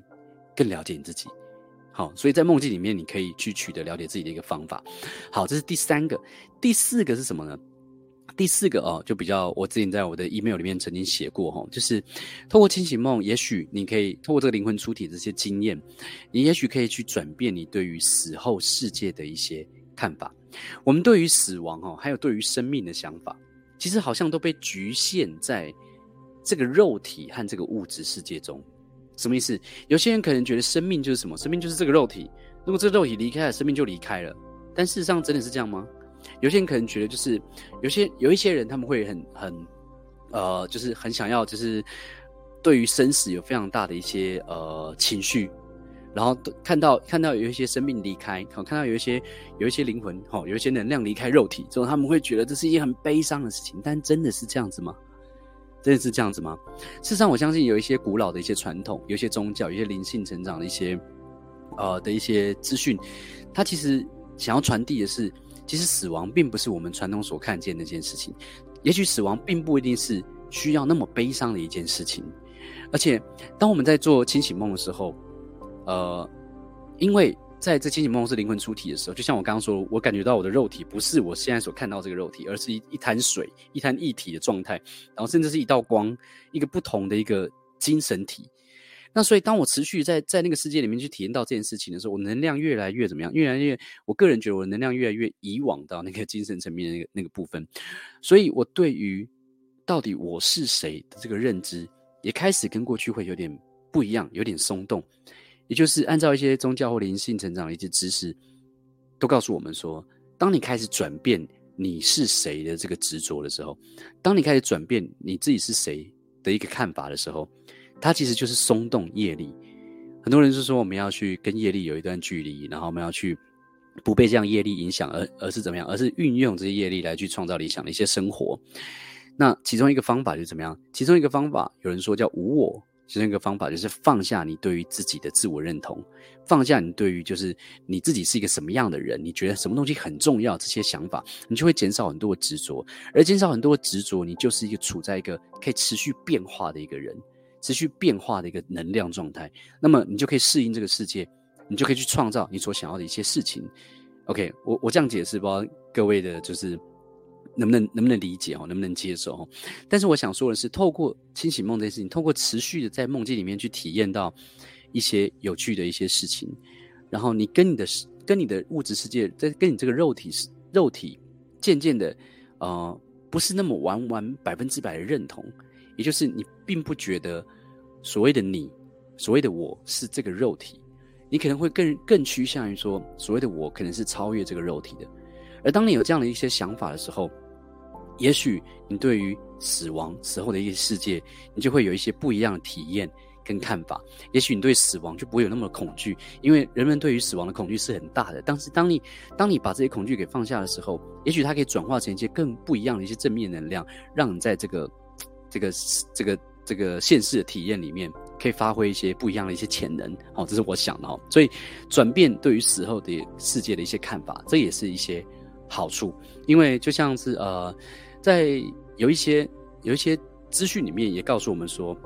更了解你自己，好，所以在梦境里面，你可以去取得了解自己的一个方法。好，这是第三个，第四个是什么呢？第四个哦，就比较我之前在我的 email 里面曾经写过哈，就是透过清醒梦，也许你可以透过这个灵魂出体这些经验，你也许可以去转变你对于死后世界的一些看法。我们对于死亡哦，还有对于生命的想法，其实好像都被局限在这个肉体和这个物质世界中。什么意思？有些人可能觉得生命就是什么？生命就是这个肉体。如果这个肉体离开了，生命就离开了。但事实上真的是这样吗？有些人可能觉得，就是有些有一些人他们会很很呃，就是很想要，就是对于生死有非常大的一些呃情绪。然后看到看到有一些生命离开，好看到有一些有一些灵魂，好有一些能量离开肉体之后，他们会觉得这是一件很悲伤的事情。但真的是这样子吗？真的是这样子吗？事实上，我相信有一些古老的一些传统，有一些宗教，有一些灵性成长的一些，呃的一些资讯，它其实想要传递的是，其实死亡并不是我们传统所看见的那件事情。也许死亡并不一定是需要那么悲伤的一件事情。而且，当我们在做清醒梦的时候，呃，因为。在这清醒梦是灵魂出体的时候，就像我刚刚说，我感觉到我的肉体不是我现在所看到这个肉体，而是一一滩水、一滩液体的状态，然后甚至是一道光，一个不同的一个精神体。那所以，当我持续在在那个世界里面去体验到这件事情的时候，我能量越来越怎么样？越来越，我个人觉得我能量越来越移往到那个精神层面的那个那个部分。所以我对于到底我是谁的这个认知，也开始跟过去会有点不一样，有点松动。也就是按照一些宗教或灵性成长的一些知识，都告诉我们说，当你开始转变你是谁的这个执着的时候，当你开始转变你自己是谁的一个看法的时候，它其实就是松动业力。很多人是说我们要去跟业力有一段距离，然后我们要去不被这样业力影响，而而是怎么样？而是运用这些业力来去创造理想的一些生活。那其中一个方法就是怎么样？其中一个方法有人说叫无我。其中一个方法就是放下你对于自己的自我认同，放下你对于就是你自己是一个什么样的人，你觉得什么东西很重要，这些想法，你就会减少很多的执着，而减少很多的执着，你就是一个处在一个可以持续变化的一个人。持续变化的一个能量状态，那么你就可以适应这个世界，你就可以去创造你所想要的一些事情。OK，我我这样解释，不知道各位的就是能不能能不能理解哦，能不能接受？但是我想说的是，透过清醒梦这件事情，透过持续的在梦境里面去体验到一些有趣的一些事情，然后你跟你的跟你的物质世界，在跟你这个肉体肉体渐渐的呃，不是那么完完百分之百的认同，也就是你并不觉得所谓的你，所谓的我是这个肉体。你可能会更更趋向于说，所谓的我可能是超越这个肉体的。而当你有这样的一些想法的时候，也许你对于死亡死后的一些世界，你就会有一些不一样的体验跟看法。也许你对死亡就不会有那么恐惧，因为人们对于死亡的恐惧是很大的。但是当你当你把这些恐惧给放下的时候，也许它可以转化成一些更不一样的一些正面能量，让你在这个这个这个这个现世的体验里面。可以发挥一些不一样的一些潜能，哦，这是我想的哦。所以转变对于死后的世界的一些看法，这也是一些好处。因为就像是呃，在有一些有一些资讯里面也告诉我们说，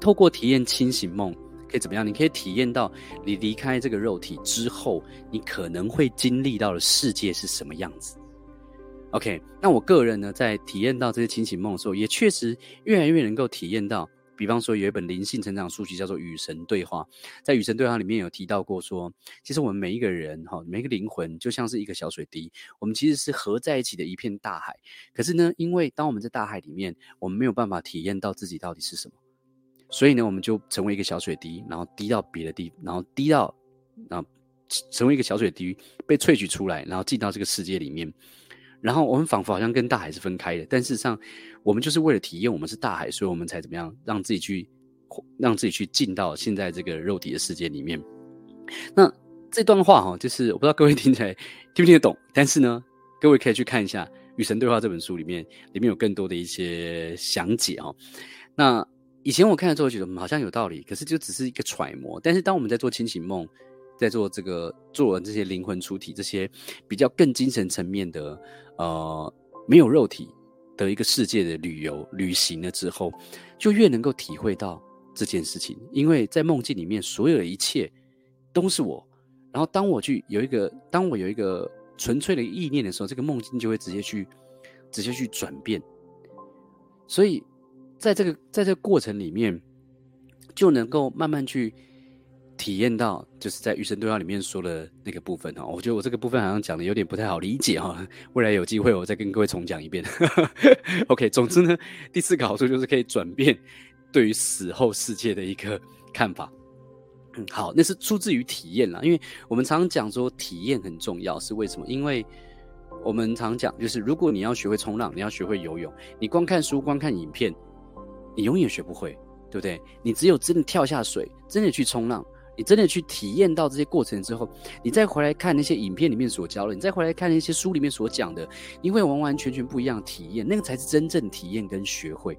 透过体验清醒梦可以怎么样？你可以体验到你离开这个肉体之后，你可能会经历到的世界是什么样子。OK，那我个人呢，在体验到这些清醒梦的时候，也确实越来越能够体验到。比方说，有一本灵性成长书籍叫做《与神对话》。在《与神对话》里面有提到过说，其实我们每一个人哈，每一个灵魂就像是一个小水滴，我们其实是合在一起的一片大海。可是呢，因为当我们在大海里面，我们没有办法体验到自己到底是什么，所以呢，我们就成为一个小水滴，然后滴到别的地，然后滴到，然后成为一个小水滴被萃取出来，然后进到这个世界里面。然后我们仿佛好像跟大海是分开的，但事实上，我们就是为了体验我们是大海，所以我们才怎么样让自己去，让自己去进到现在这个肉体的世界里面。那这段话哈，就是我不知道各位 [laughs] 听起来听不听得懂，但是呢，各位可以去看一下《与神对话》这本书里面，里面有更多的一些详解哦。那以前我看了之后觉得好像有道理，可是就只是一个揣摩。但是当我们在做清醒梦，在做这个做完这些灵魂出体这些比较更精神层面的。呃，没有肉体的一个世界的旅游旅行了之后，就越能够体会到这件事情。因为在梦境里面，所有的一切都是我。然后，当我去有一个，当我有一个纯粹的意念的时候，这个梦境就会直接去直接去转变。所以，在这个在这个过程里面，就能够慢慢去。体验到就是在《与神对话》里面说的那个部分哈，我觉得我这个部分好像讲的有点不太好理解哈，[laughs] 未来有机会我再跟各位重讲一遍。[laughs] OK，总之呢，第四个好处就是可以转变对于死后世界的一个看法。嗯，好，那是出自于体验啦，因为我们常讲说体验很重要，是为什么？因为我们常讲就是，如果你要学会冲浪，你要学会游泳，你光看书、光看影片，你永远学不会，对不对？你只有真的跳下水，真的去冲浪。你真的去体验到这些过程之后，你再回来看那些影片里面所教的，你再回来看那些书里面所讲的，你会完完全全不一样的体验，那个才是真正体验跟学会。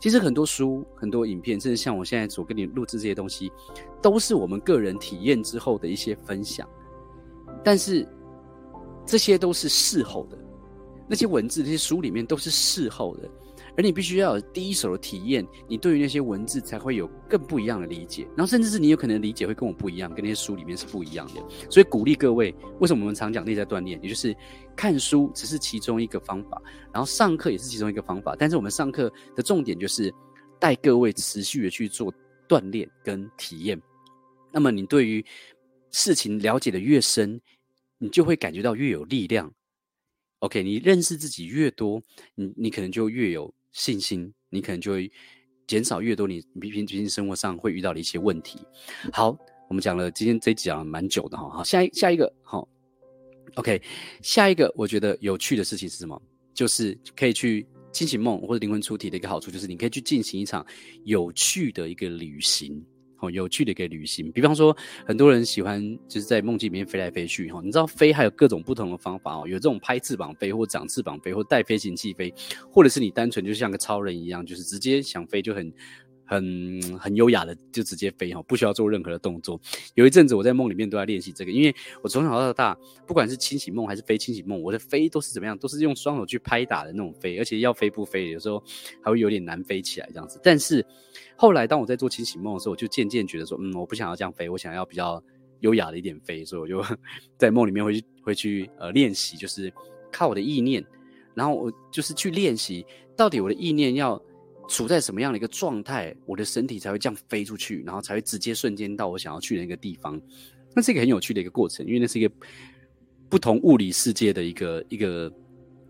其实很多书、很多影片，甚至像我现在所跟你录制这些东西，都是我们个人体验之后的一些分享。但是这些都是事后的，那些文字、那些书里面都是事后的。而你必须要有第一手的体验，你对于那些文字才会有更不一样的理解，然后甚至是你有可能理解会跟我不一样，跟那些书里面是不一样的。所以鼓励各位，为什么我们常讲内在锻炼？也就是看书只是其中一个方法，然后上课也是其中一个方法。但是我们上课的重点就是带各位持续的去做锻炼跟体验。那么你对于事情了解的越深，你就会感觉到越有力量。OK，你认识自己越多，你你可能就越有。信心，你可能就会减少越多你平平均生活上会遇到的一些问题。好，我们讲了今天这一集讲了蛮久的哈，好，下一下一个好，OK，下一个我觉得有趣的事情是什么？就是可以去清醒梦或者灵魂出体的一个好处，就是你可以去进行一场有趣的一个旅行。哦，有趣的一个旅行，比方说，很多人喜欢就是在梦境里面飞来飞去，哈，你知道飞还有各种不同的方法哦，有这种拍翅膀飞，或长翅膀飞，或带飞行器飞，或者是你单纯就像个超人一样，就是直接想飞就很很很优雅的就直接飞哈，不需要做任何的动作。有一阵子我在梦里面都在练习这个，因为我从小到大，不管是清醒梦还是非清醒梦，我的飞都是怎么样，都是用双手去拍打的那种飞，而且要飞不飞，有时候还会有点难飞起来这样子。但是后来当我在做清醒梦的时候，我就渐渐觉得说，嗯，我不想要这样飞，我想要比较优雅的一点飞，所以我就 [laughs] 在梦里面会去会去呃练习，就是靠我的意念，然后我就是去练习，到底我的意念要处在什么样的一个状态，我的身体才会这样飞出去，然后才会直接瞬间到我想要去的那个地方。那是一个很有趣的一个过程，因为那是一个不同物理世界的一个一个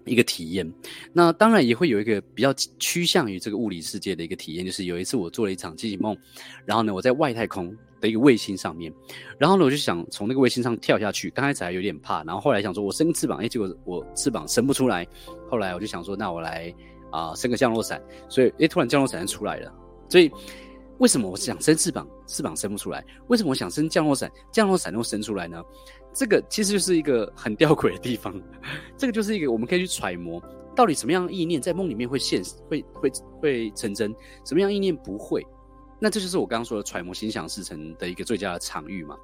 一个体验。那当然也会有一个比较趋向于这个物理世界的一个体验，就是有一次我做了一场清醒梦，然后呢，我在外太空的一个卫星上面，然后呢，我就想从那个卫星上跳下去，刚开始还有点怕，然后后来想说我伸个翅膀，哎，结果我翅膀伸不出来，后来我就想说，那我来。啊，伸个降落伞，所以诶，突然降落伞就出来了。所以为什么我想伸翅膀，翅膀伸不出来？为什么我想伸降落伞，降落伞又伸出来呢？这个其实就是一个很吊诡的地方。[laughs] 这个就是一个我们可以去揣摩，到底什么样的意念在梦里面会现实，会会会成真，什么样意念不会？那这就是我刚刚说的揣摩心想事成的一个最佳的场域嘛。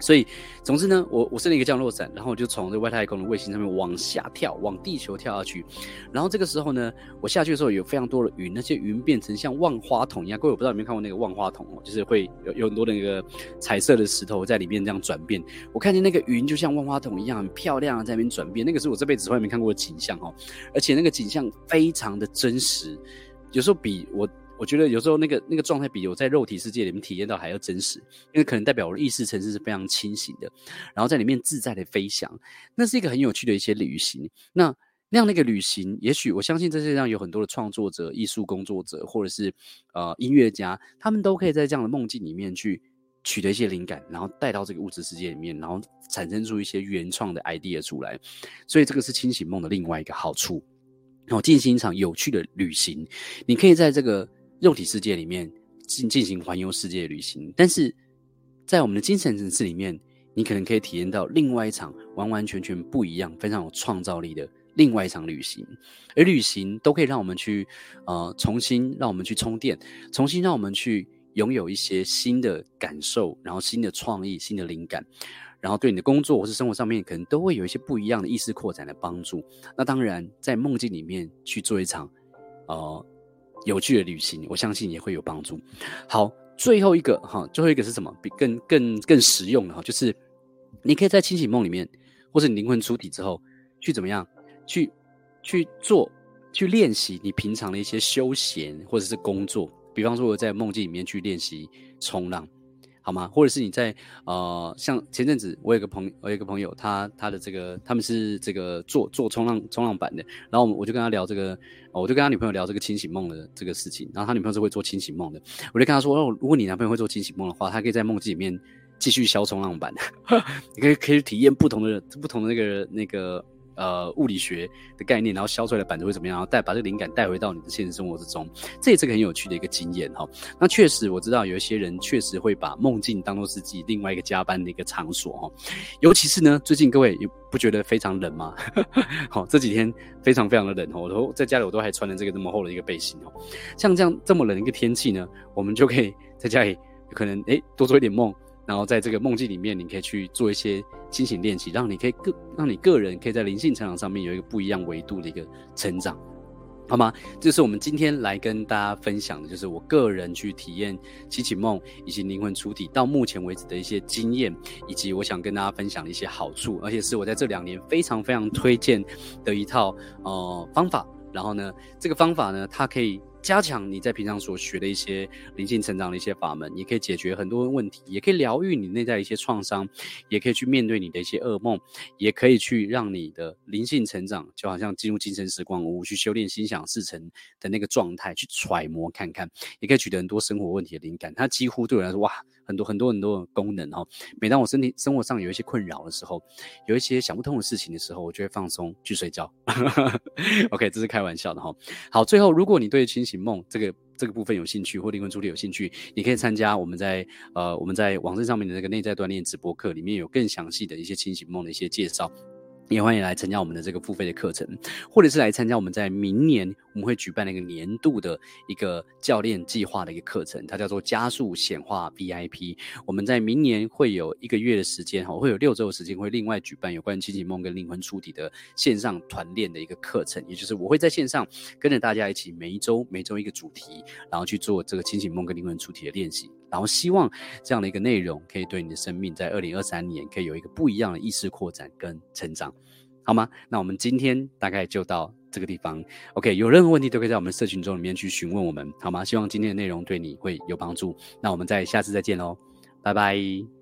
所以，总之呢，我我伸了一个降落伞，然后我就从这外太空的卫星上面往下跳，往地球跳下去。然后这个时候呢，我下去的时候有非常多的云，那些云变成像万花筒一样。各位我不知道有没有看过那个万花筒哦，就是会有有很多那个彩色的石头在里面这样转变。我看见那个云就像万花筒一样很漂亮，在那边转变。那个是我这辈子从来没看过的景象哦，而且那个景象非常的真实，有时候比我。我觉得有时候那个那个状态比我在肉体世界里面体验到还要真实，因为可能代表我的意识层次是非常清醒的，然后在里面自在的飞翔，那是一个很有趣的一些旅行。那那样的一个旅行，也许我相信这世界上有很多的创作者、艺术工作者，或者是呃音乐家，他们都可以在这样的梦境里面去取得一些灵感，然后带到这个物质世界里面，然后产生出一些原创的 idea 出来。所以这个是清醒梦的另外一个好处。然后进行一场有趣的旅行，你可以在这个。肉体世界里面进进行环游世界旅行，但是在我们的精神层次里面，你可能可以体验到另外一场完完全全不一样、非常有创造力的另外一场旅行。而旅行都可以让我们去呃重新让我们去充电，重新让我们去拥有一些新的感受，然后新的创意、新的灵感，然后对你的工作或是生活上面可能都会有一些不一样的意识扩展的帮助。那当然，在梦境里面去做一场呃。有趣的旅行，我相信也会有帮助。好，最后一个哈，最后一个是什么？比更更更实用的哈，就是你可以在清醒梦里面，或是你灵魂出体之后，去怎么样？去去做，去练习你平常的一些休闲或者是工作。比方说，我在梦境里面去练习冲浪。好吗？或者是你在呃，像前阵子我有个朋，我有个朋友，他他的这个他们是这个做做冲浪冲浪板的，然后我就跟他聊这个，我就跟他女朋友聊这个清醒梦的这个事情，然后他女朋友是会做清醒梦的，我就跟他说，哦，如果你男朋友会做清醒梦的话，他可以在梦境里面继续削冲浪板，[laughs] 你可以可以体验不同的不同的那个那个。呃，物理学的概念，然后削出来的板子会怎么样？然后带把这个灵感带回到你的现实生活之中，这也是个很有趣的一个经验哈。那确实我知道有一些人确实会把梦境当做是自己另外一个加班的一个场所哈。尤其是呢，最近各位也不觉得非常冷吗？[laughs] 好，这几天非常非常的冷哦，我都在家里我都还穿了这个这么厚的一个背心哦。像这样这么冷的一个天气呢，我们就可以在家里可能诶多做一点梦。然后在这个梦境里面，你可以去做一些清醒练习，让你可以个让你个人可以在灵性成长上面有一个不一样维度的一个成长，好吗？这是我们今天来跟大家分享的，就是我个人去体验清醒梦以及灵魂出体到目前为止的一些经验，以及我想跟大家分享的一些好处，而且是我在这两年非常非常推荐的一套呃方法。然后呢，这个方法呢，它可以。加强你在平常所学的一些灵性成长的一些法门，也可以解决很多问题，也可以疗愈你内在的一些创伤，也可以去面对你的一些噩梦，也可以去让你的灵性成长，就好像进入精神时光屋去修炼心想事成的那个状态，去揣摩看看，也可以取得很多生活问题的灵感。它几乎对我来说，哇，很多很多很多的功能哦。每当我身体生活上有一些困扰的时候，有一些想不通的事情的时候，我就会放松去睡觉。[laughs] OK，这是开玩笑的哈。好，最后如果你对清醒梦这个这个部分有兴趣，或灵魂出体有兴趣，你可以参加我们在呃我们在网站上面的那个内在锻炼直播课，里面有更详细的一些清醒梦的一些介绍。也欢迎来参加我们的这个付费的课程，或者是来参加我们在明年我们会举办了一个年度的一个教练计划的一个课程，它叫做加速显化 VIP。我们在明年会有一个月的时间哈，会有六周的时间，会另外举办有关于清醒梦跟灵魂出体的线上团练的一个课程，也就是我会在线上跟着大家一起每一周每周一个主题，然后去做这个清醒梦跟灵魂出体的练习，然后希望这样的一个内容可以对你的生命在二零二三年可以有一个不一样的意识扩展跟成长。好吗？那我们今天大概就到这个地方。OK，有任何问题都可以在我们社群中里面去询问我们，好吗？希望今天的内容对你会有帮助。那我们在下次再见喽，拜拜。